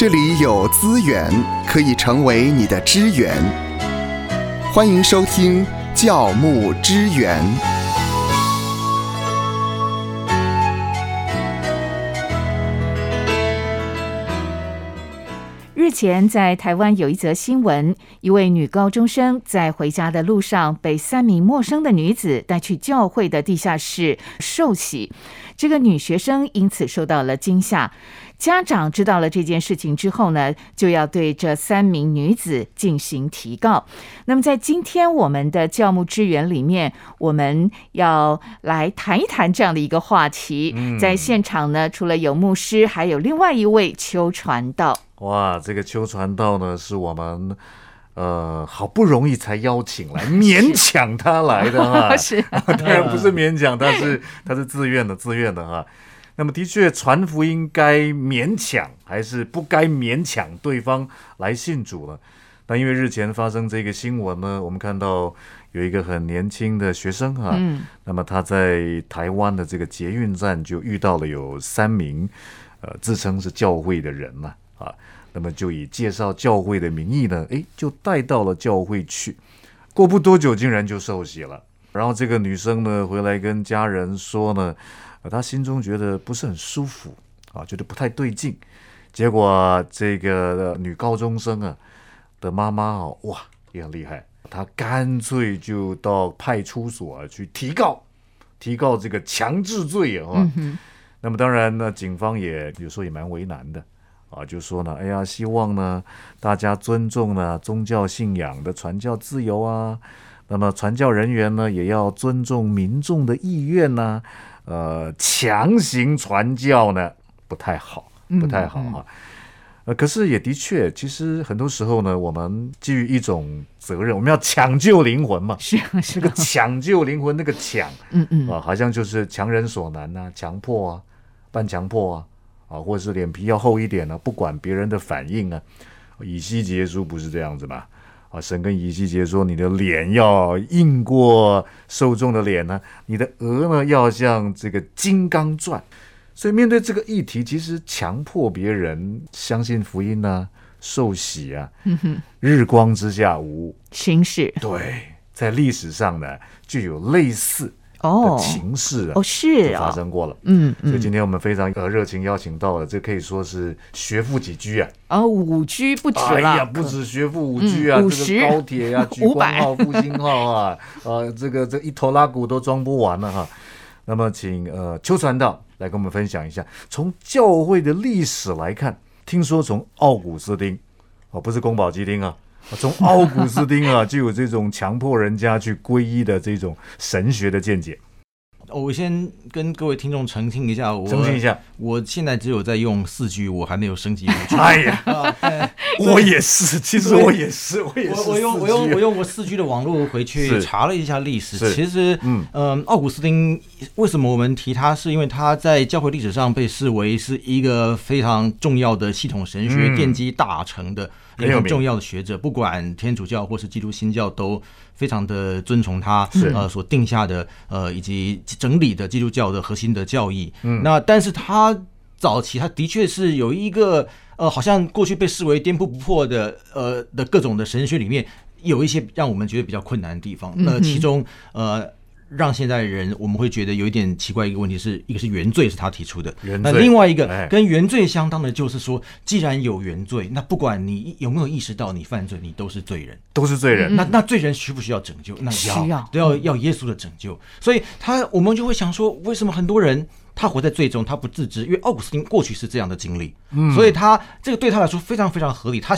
这里有资源可以成为你的支援。欢迎收听教牧支援。日前，在台湾有一则新闻，一位女高中生在回家的路上被三名陌生的女子带去教会的地下室受洗，这个女学生因此受到了惊吓。家长知道了这件事情之后呢，就要对这三名女子进行提告。那么，在今天我们的教牧支援里面，我们要来谈一谈这样的一个话题。在现场呢，除了有牧师，还有另外一位邱传道。哇，这个邱传道呢，是我们呃好不容易才邀请来，勉 强他来的哈。是，当然不是勉强，他是他是自愿的，自愿的哈。那么，的确，传福音该勉强还是不该勉强对方来信主了？那因为日前发生这个新闻呢，我们看到有一个很年轻的学生哈，嗯，那么他在台湾的这个捷运站就遇到了有三名呃自称是教会的人嘛，啊，那么就以介绍教会的名义呢，诶，就带到了教会去，过不多久竟然就受洗了。然后这个女生呢回来跟家人说呢。他心中觉得不是很舒服啊，觉得不太对劲。结果这个女高中生啊的妈妈啊，哇，也很厉害，她干脆就到派出所啊去提告，提告这个强制罪啊。那么当然呢，警方也有时候也蛮为难的啊，就说呢，哎呀，希望呢大家尊重呢宗教信仰的传教自由啊。那么传教人员呢也要尊重民众的意愿呐。呃，强行传教呢不太好，不太好啊。呃，可是也的确，其实很多时候呢，我们基于一种责任，我们要抢救灵魂嘛。是那个抢救灵魂，那个抢，嗯嗯啊，好像就是强人所难呐，强迫啊，半强迫啊，啊，或者是脸皮要厚一点呢，不管别人的反应啊。以西结书不是这样子嘛？啊，神跟以西结说：“你的脸要硬过受众的脸呢，你的额呢要像这个金刚钻。”所以面对这个议题，其实强迫别人相信福音呢，受洗啊，日光之下无新事。对，在历史上呢，就有类似。哦，情势哦是发生过了，嗯，所以今天我们非常呃热情邀请到了，这可以说是学富几居啊，啊五居不止了，哎呀不止学富五居啊，这个高铁呀，莒光号、复兴号啊，呃这个这一头拉鼓都装不完了哈。那么请呃邱传道来跟我们分享一下，从教会的历史来看，听说从奥古斯丁哦，不是宫保鸡丁啊。从奥古斯丁啊，就有这种强迫人家去皈依的这种神学的见解。我先跟各位听众澄清一下，我澄清一下，我现在只有在用四 G，我还没有升级五 G。哎 呀，我也是，其实我也是，我也是。我用我用我用我四 G 的网络回去查了一下历史，其实，嗯嗯，奥古斯丁为什么我们提他，是因为他在教会历史上被视为是一个非常重要的系统神学奠基大成的。很重要的学者，不管天主教或是基督新教，都非常的尊崇他呃所定下的呃以及整理的基督教的核心的教义。嗯，那但是他早期他的确是有一个呃，好像过去被视为颠扑不破的呃的各种的神学里面，有一些让我们觉得比较困难的地方。那其中呃。让现在人我们会觉得有一点奇怪，一个问题是一个是原罪是他提出的，那另外一个跟原罪相当的就是说，既然有原罪，那不管你有没有意识到你犯罪，你都是罪人，都是罪人。那那罪人需不需要拯救？那需要，都要要耶稣的拯救。所以他我们就会想说，为什么很多人他活在罪中，他不自知？因为奥古斯丁过去是这样的经历，所以他这个对他来说非常非常合理。他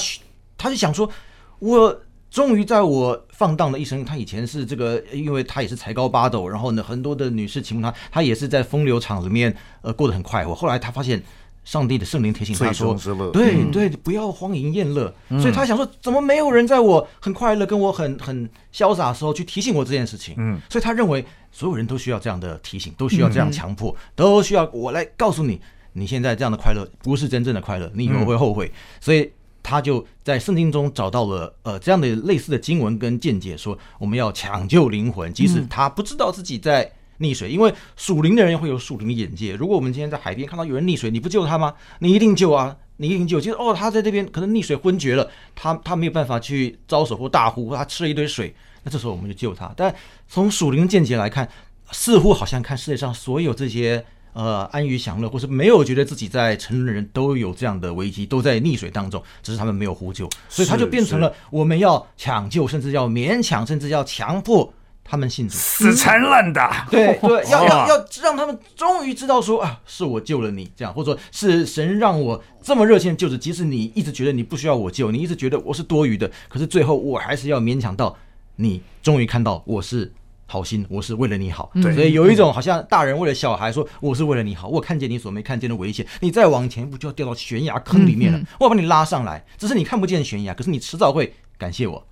他就想说，我。终于在我放荡的一生，他以前是这个，因为他也是才高八斗，然后呢，很多的女士请他，他也是在风流场里面呃过得很快活。后来他发现上帝的圣灵提醒他说：“对对，不要荒淫宴乐。”所以他想说，怎么没有人在我很快乐、跟我很很潇洒的时候去提醒我这件事情？嗯，所以他认为所有人都需要这样的提醒，都需要这样强迫，都需要我来告诉你，你现在这样的快乐不是真正的快乐，你以后会后悔。所以。他就在圣经中找到了呃这样的类似的经文跟见解，说我们要抢救灵魂，即使他不知道自己在溺水，因为属灵的人会有属灵的眼界。如果我们今天在海边看到有人溺水，你不救他吗？你一定救啊！你一定救，就是哦，他在这边可能溺水昏厥了，他他没有办法去招手或大呼，或他吃了一堆水，那这时候我们就救他。但从属灵见解来看，似乎好像看世界上所有这些呃安于享乐，或是没有觉得自己在沉沦的人都有这样的危机，都在溺水当中，只是他们没有呼救，所以他就变成了我们要抢救，甚至要勉强，甚至要强迫他们信主。死缠烂打，对对，要要要让他们终于知道说啊，是我救了你，这样，或者说是神让我这么热心的救治，即使你一直觉得你不需要我救，你一直觉得我是多余的，可是最后我还是要勉强到你终于看到我是好心，我是为了你好。对所以有一种好像大人为了小孩说我是为了你好，我看见你所没看见的危险，你再往前一步就要掉到悬崖坑里面了，嗯嗯我要把你拉上来，只是你看不见悬崖，可是你迟早会感谢我。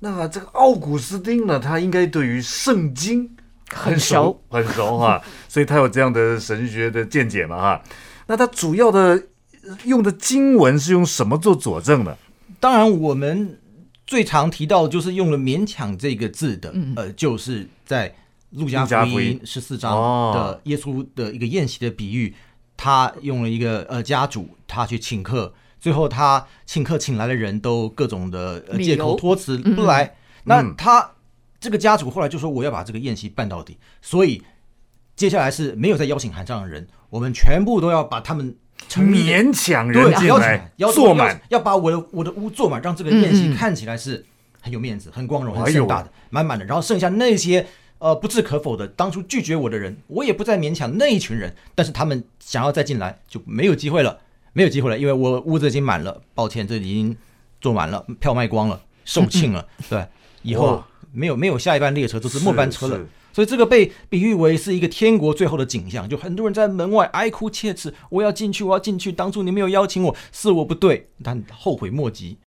那这个奥古斯丁呢，他应该对于圣经很熟很熟哈，所以他有这样的神学的见解嘛哈。那他主要的呃用的经文是用什么做佐证呢？当然，我们最常提到就是用了“勉强”这个字的，嗯。呃，就是在路加福音十四章哦的耶稣的一个宴席的比喻，他用了一个呃家主，他去请客，最后他请客请来的人都各种的、呃、借口托辞嗯不来，那嗯。他这个家主后来就说我要把这个宴席办到底，所以接下来是没有再邀请函上的人，我们全部都要把他们勉强对，人进来邀请来，邀坐满，，要把我的我的屋坐满，让这个宴席看起来是很有面子、很光荣、很盛大的，满满的。然后剩下那些呃不置可否的，当初拒绝我的人，我也不再勉强那一群人，但是他们想要再进来就没有机会了，没有机会了，因为我屋子已经满了，抱歉，这已经坐满了，票卖光了，售罄了，对，以后哇没有没有下一班列车，都是末班车了。是。所以这个被比喻为是一个天国最后的景象，就很多人在门外哀哭切齿，我要进去，我要进去。当初你没有邀请我，是我不对，但后悔莫及。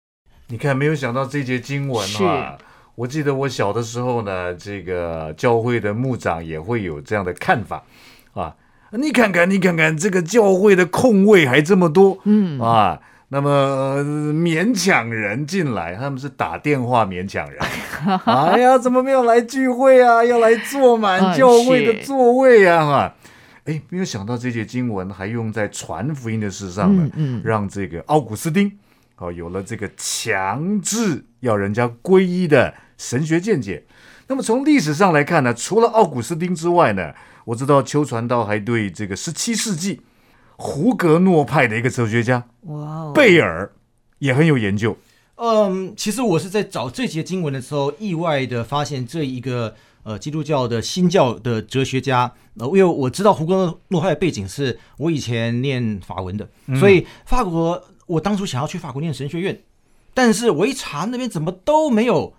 你看，没有想到这节经文啊！我记得我小的时候呢，这个教会的牧长也会有这样的看法啊。你看看，你看看，这个教会的空位还这么多，嗯啊，那么、呃勉强人进来，他们是打电话勉强人。哎呀，怎么没有来聚会啊？要来坐满嗯教会的座位啊！哈，哎，没有想到这节经文还用在传福音的事上呢，嗯嗯让这个奥古斯丁哦有了这个强制要人家皈依的神学见解。那么从历史上来看呢，除了奥古斯丁之外呢，我知道邱传道还对这个十七世纪胡格诺派的一个哲学家哇哦，贝尔也很有研究。嗯，其实我是在找这节经文的时候，意外的发现这一个呃基督教的新教的哲学家，呃，因为我知道胡格诺派的背景是我以前念法文的，所以法国我当初想要去法国念神学院，但是我一查那边怎么都没有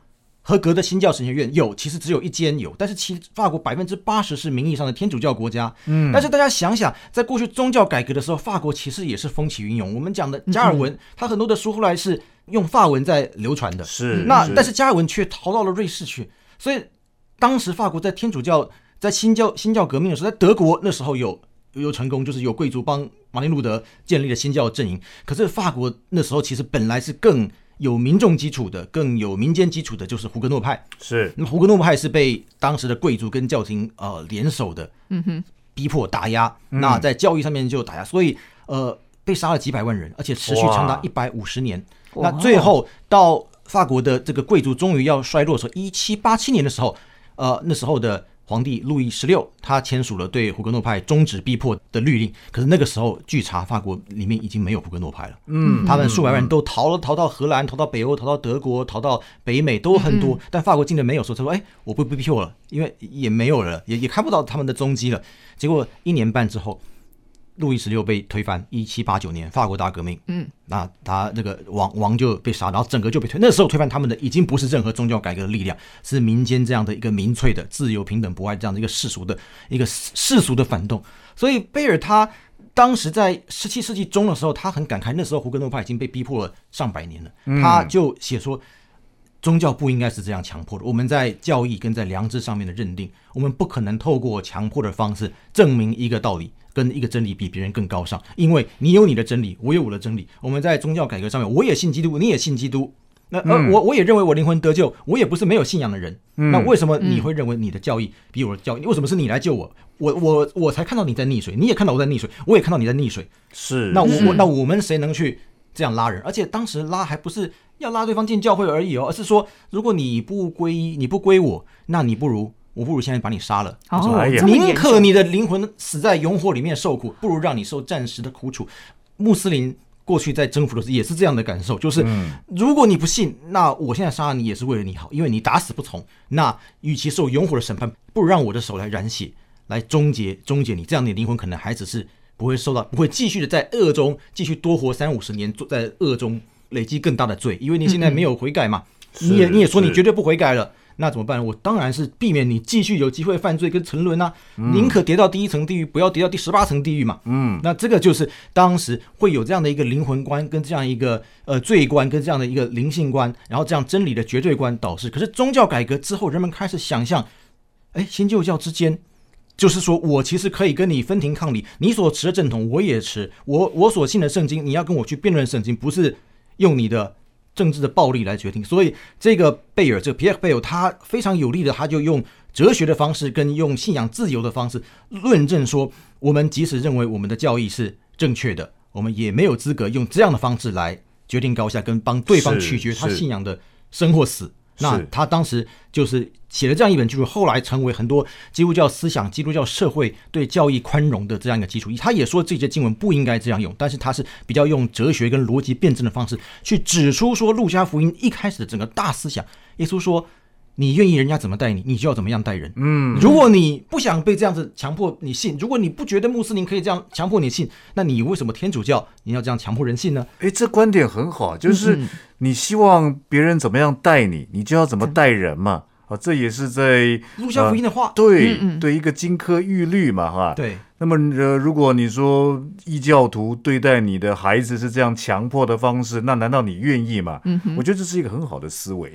合格的新教神学院，有其实只有一间有，但是其法国百分之八十是名义上的天主教国家，嗯但是大家想想，在过去宗教改革的时候，法国其实也是风起云涌。我们讲的加尔文，他很多的书后来是用法文在流传的，是那但是加尔文却逃到了瑞士去，所以当时法国在天主教在新教新教革命的时候，在德国那时候有有成功，就是有贵族帮马丁路德建立了新教阵营。可是法国那时候其实本来是更有民众基础的，更有民间基础的，就是胡格诺派。是。那么胡格诺派是被当时的贵族跟教廷呃联手的，嗯哼，逼迫打压，那在教育上面就打压，所以呃被杀了几百万人，而且持续长达哇。一百五十年。那最后到法国的这个贵族终于要衰落的时候，一七八七年的时候，呃那时候的皇帝路易十六他签署了对胡格诺派终止逼迫的律令，可是那个时候据查法国里面已经没有胡格诺派了。嗯，他们数百万人都逃了，逃到荷兰，逃到北欧，逃到德国，逃到北美，都很多。但法国竟然没有说，他说：“哎，我不不逼迫了，因为也没有了，也也看不到他们的踪迹了。”结果一年半之后，路易十六被推翻，一七八九年法国大革命，嗯，那他那个王王就被杀，然后整个就被推。那时候推翻他们的已经不是任何宗教改革的力量，是民间这样的一个民粹的自由、平等、博爱这样的一个世俗的一个世俗的反动。所以贝尔他当时在十七世纪中的时候，他很感慨，那时候胡格诺派已经被逼迫了上百年了，他就写说。宗教不应该是这样强迫的。我们在教义跟在良知上面的认定，我们不可能透过强迫的方式证明一个道理跟一个真理比别人更高尚，因为你有你的真理，我有我的真理。我们在宗教改革上面，我也信基督，你也信基督，那呃，我我也认为我灵魂得救，我也不是没有信仰的人。嗯那为什么你会认为你的教义比我的教义？为什么是你来救我？我我我才看到你在溺水，你也看到我在溺水，我也看到你在溺水。是那我我那我们谁能去这样拉人？而且当时拉还不是要拉对方进教会而已哦，而是说如果你不归依，你不归我，那你不如我不如现在把你杀了。宁可你的灵魂死在永火里面受苦，不如让你受暂时的苦楚。穆斯林过去在征服的时候也是这样的感受，就是如果你不信，那我现在杀了你也是为了你好，因为你打死不从。那与其受永火的审判，不如让我的手来染血，来终结终结你，这样你的灵魂可能还只是不会受到，不会继续的在恶中继续多活三五十年，做在恶中累积更大的罪，因为你现在没有悔改嘛，你也你也说你绝对不悔改了。那怎么办？我当然是避免你继续有机会犯罪跟沉沦啊，宁可跌到第一层地狱，不要跌到第十八层地狱嘛。嗯，那这个就是当时会有这样的一个灵魂观，跟这样一个呃罪观，跟这样的一个灵性观，然后这样真理的绝对观导致。可是宗教改革之后，人们开始想象，哎，新旧教之间。就是说我其实可以跟你分庭抗礼，你所持的正统我也持，我我所信的圣经，你要跟我去辩论圣经，不是用你的政治的暴力来决定。所以这个贝尔，这个皮埃尔贝尔，他非常有力的，他就用哲学的方式跟用信仰自由的方式论证说，我们即使认为我们的教义是正确的，我们也没有资格用这样的方式来决定高下，跟帮对方取决他信仰的生或死。那他当时就是写了这样一本就是，后来成为很多基督教思想、基督教社会对教义宽容的这样一个基础。他也说这些经文不应该这样用，但是他是比较用哲学跟逻辑辩证的方式去指出说，路加福音一开始的整个大思想。耶稣说：“你愿意人家怎么待你，你就要怎么样待人。”嗯，如果你不想被这样子强迫你信，如果你不觉得穆斯林可以这样强迫你信，那你为什么天主教你要这样强迫人信呢？哎，这观点很好，就是嗯你希望别人怎么样待你，你就要怎么待人嘛。啊，这也是在路加福音的话，对嗯嗯对一个金科玉律嘛，哈。。对那么呃，如果你说异教徒对待你的孩子是这样强迫的方式，那难道你愿意吗？嗯哼我觉得这是一个很好的思维。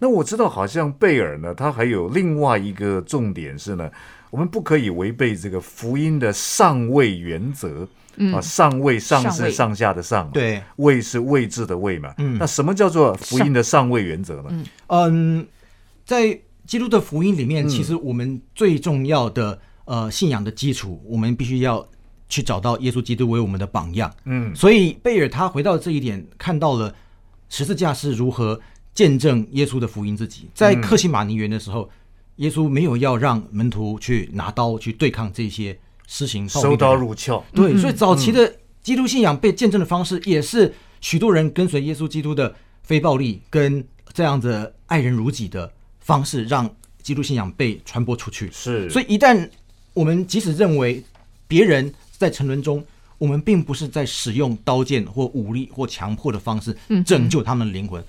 那我知道，好像贝尔呢，他还有另外一个重点是呢，我们不可以违背这个福音的上位原则、嗯啊，上位上是上下的上，对，位是位置的位嘛。嗯那什么叫做福音的上位原则呢？嗯嗯，在基督的福音里面，嗯其实我们最重要的呃信仰的基础，我们必须要去找到耶稣基督为我们的榜样。嗯所以贝尔他回到这一点，看到了十字架是如何见证耶稣的福音自己。在克西马尼园的时候，耶稣没有要让门徒去拿刀去对抗这些施行收刀入鞘，对，嗯。所以早期的基督信仰被见证的方式，也是许多人跟随耶稣基督的非暴力跟这样子爱人如己的方式，让基督信仰被传播出去。是，所以一旦我们即使认为别人在沉沦中，我们并不是在使用刀剑或武力或强迫的方式嗯。拯救他们的灵魂，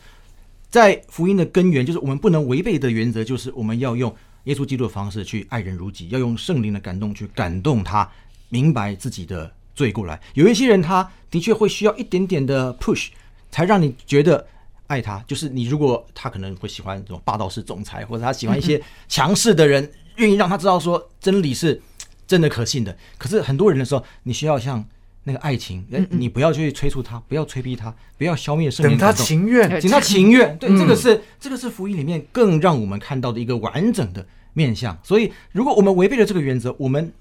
在福音的根源，就是我们不能违背的原则，就是我们要用耶稣基督的方式去爱人如己，要用圣灵的感动去感动他，明白自己的罪过来。有一些人，他的确会需要一点点的 push，才让你觉得爱他。就是你如果他可能会喜欢这种霸道式总裁，或者他喜欢一些强势的人，愿意让他知道说真理是真的可信的。可是很多人的时候，你需要像那个爱情，哎，你不要去催促他，不要催逼他，不要消灭圣灵等他。情愿，等他情愿，对，嗯这个是这个是福音里面更让我们看到的一个完整的面相。所以，如果我们违背了这个原则，我们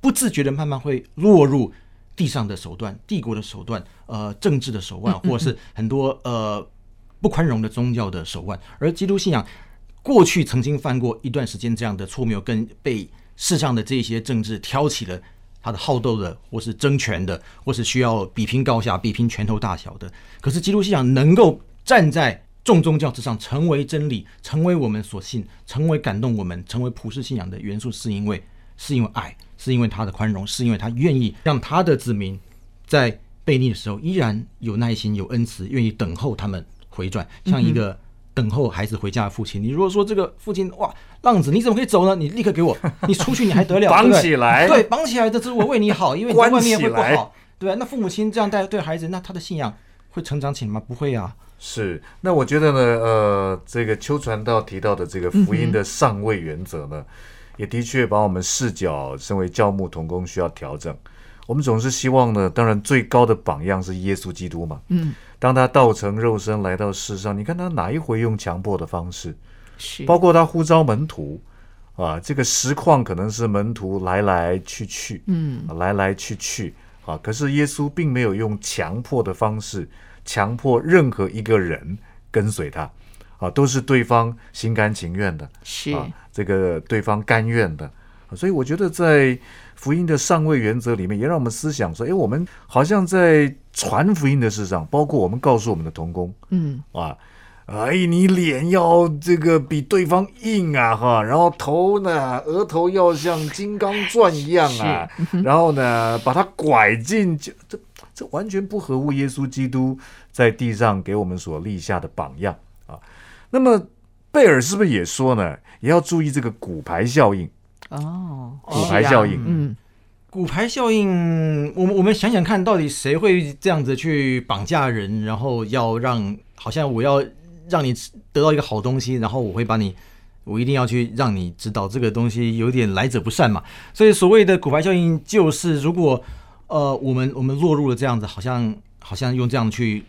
不自觉的慢慢会落入地上的手段、帝国的手段、呃政治的手腕，或者是很多呃不宽容的宗教的手腕。而基督信仰过去曾经犯过一段时间这样的错谬，跟被世上的这些政治挑起了他的好斗的，或是争权的，或是需要比拼高下、比拼拳头大小的。可是基督信仰能够站在众宗教之上，成为真理，成为我们所信，成为感动我们，成为普世信仰的元素，是因为是因为爱，是因为他的宽容，是因为他愿意让他的子民在悖逆的时候依然有耐心、有恩慈，愿意等候他们回转，像一个等候孩子回家的父亲。你如果说这个父亲哇，浪子你怎么可以走呢？你立刻给我，你出去你还得了？绑起来对，绑起来，这是我为你好，因为你在关外面会不好，对吧？那父母亲这样带对孩子，那他的信仰会成长起来吗？不会啊。是，那我觉得呢，呃，这个邱传道提到的这个福音的上位原则呢，也的确把我们视角，身为教牧同工需要调整。我们总是希望呢，当然最高的榜样是耶稣基督嘛。嗯，当他道成肉身来到世上，你看他哪一回用强迫的方式？是，包括他呼召门徒啊，这个实况可能是门徒来来去去，嗯，来来去去啊。可是耶稣并没有用强迫的方式强迫任何一个人跟随他啊，都是对方心甘情愿的是，啊，这个对方甘愿的。所以我觉得在福音的上位原则里面，也让我们思想说，哎，我们好像在传福音的事上，包括我们告诉我们的童工，嗯，啊，哎，你脸要这个比对方硬啊，哈，然后头呢，额头要像金刚钻一样啊，然后呢，把它拐进，就这这完全不合乎耶稣基督在地上给我们所立下的榜样啊。那么贝尔是不是也说呢，也要注意这个骨牌效应？哦，骨牌效应，嗯，骨牌效应，我们我们想想看，到底谁会这样子去绑架人，然后要让好像我要让你得到一个好东西，然后我会把你，我一定要去让你知道这个东西有点来者不善嘛。所以所谓的骨牌效应，就是如果呃我们我们落入了这样子，好像好像用这样去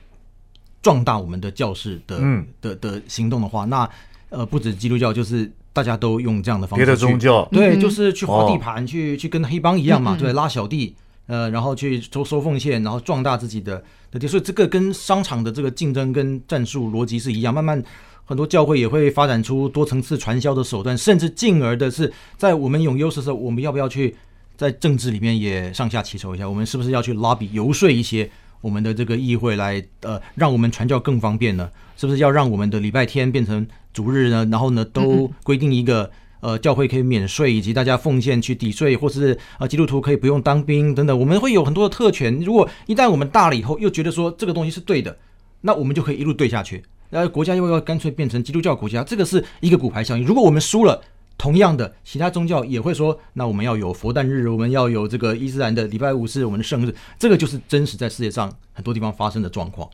壮大我们的教室的、嗯。的的行动的话，那呃不止基督教，就是大家都用这样的方式别的宗教对，嗯就是去划地哦盘，去去跟黑帮一样嘛，对，拉小弟，呃，然后去收收奉献，然后壮大自己的的地，所以这个跟商场的这个竞争跟战术逻辑是一样，慢慢很多教会也会发展出多层次传销的手段，甚至进而的是在我们有优势的时候，我们要不要去在政治里面也上下其手一下？我们是不是要去 lobby 游说一些？我们的这个议会来，呃，让我们传教更方便呢？是不是要让我们的礼拜天变成主日呢？然后呢，都规定一个呃，教会可以免税，以及大家奉献去抵税，或是呃，基督徒可以不用当兵等等，我们会有很多的特权。如果一旦我们大了以后，又觉得说这个东西是对的，那我们就可以一路对下去。然后国家又要干脆变成基督教国家，这个是一个骨牌效应。如果我们输了，同样的，其他宗教也会说，那我们要有佛诞日，我们要有这个伊斯兰的礼拜五是我们的圣日，这个就是真实在世界上很多地方发生的状况。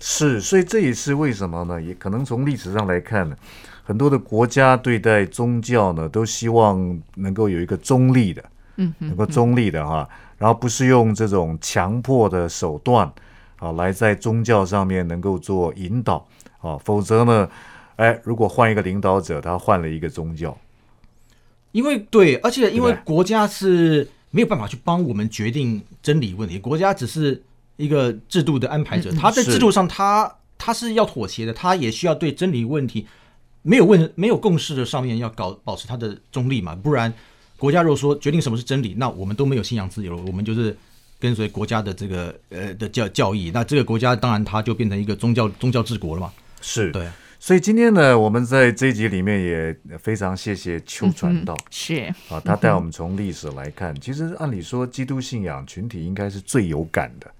是，所以这也是为什么呢？也可能从历史上来看呢，很多的国家对待宗教呢，都希望能够有一个中立的，嗯能够中立的哈，然后不是用这种强迫的手段啊，来在宗教上面能够做引导啊，否则呢，哎，如果换一个领导者，他换了一个宗教，因为对，而且因为国家是没有办法去帮我们决定真理问题，国家只是一个制度的安排者，他在制度上他他是要妥协的，他也需要对真理问题没有问没有共识的上面要搞保持他的中立嘛，不然国家如果说决定什么是真理，那我们都没有信仰自由，我们就是跟随国家的这个呃的教教义，那这个国家当然它就变成一个宗教宗教治国了嘛，是。对。所以今天呢，我们在这一集里面也非常谢谢邱传道。是，啊，他带我们从历史来看，其实按理说，基督信仰群体应该是最有感的。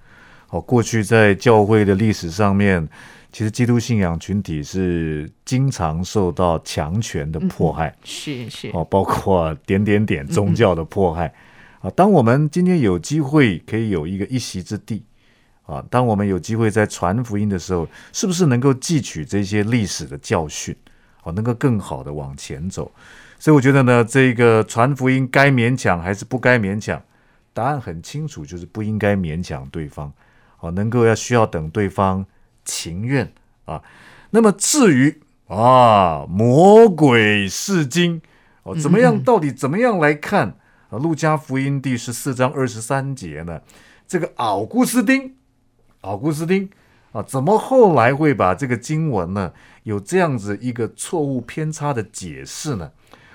哦，过去在教会的历史上面，其实基督信仰群体是经常受到强权的迫害，是是，哦，包括点点点宗教的迫害。啊，当我们今天有机会可以有一个一席之地，啊，当我们有机会在传福音的时候，是不是能够汲取这些历史的教训，哦，能够更好的往前走？所以我觉得呢，这个传福音该勉强还是不该勉强？答案很清楚，就是不应该勉强对方，哦，能够要需要等对方情愿啊。那么至于啊，魔鬼是经哦，怎么样？到底怎么样来看啊？路加福音第十四章二十三节呢？这个奥古斯丁，奥古斯丁啊，怎么后来会把这个经文呢有这样子一个错误偏差的解释呢？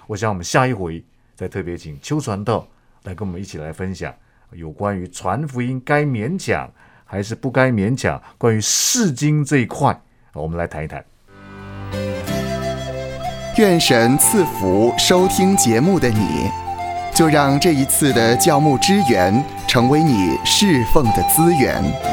我想我们下一回再特别请邱传道来跟我们一起来分享有关于传福音该勉强还是不该勉强，关于释经这一块，我们来谈一谈。愿神赐福收听节目的你，就让这一次的教牧支援成为你侍奉的资源。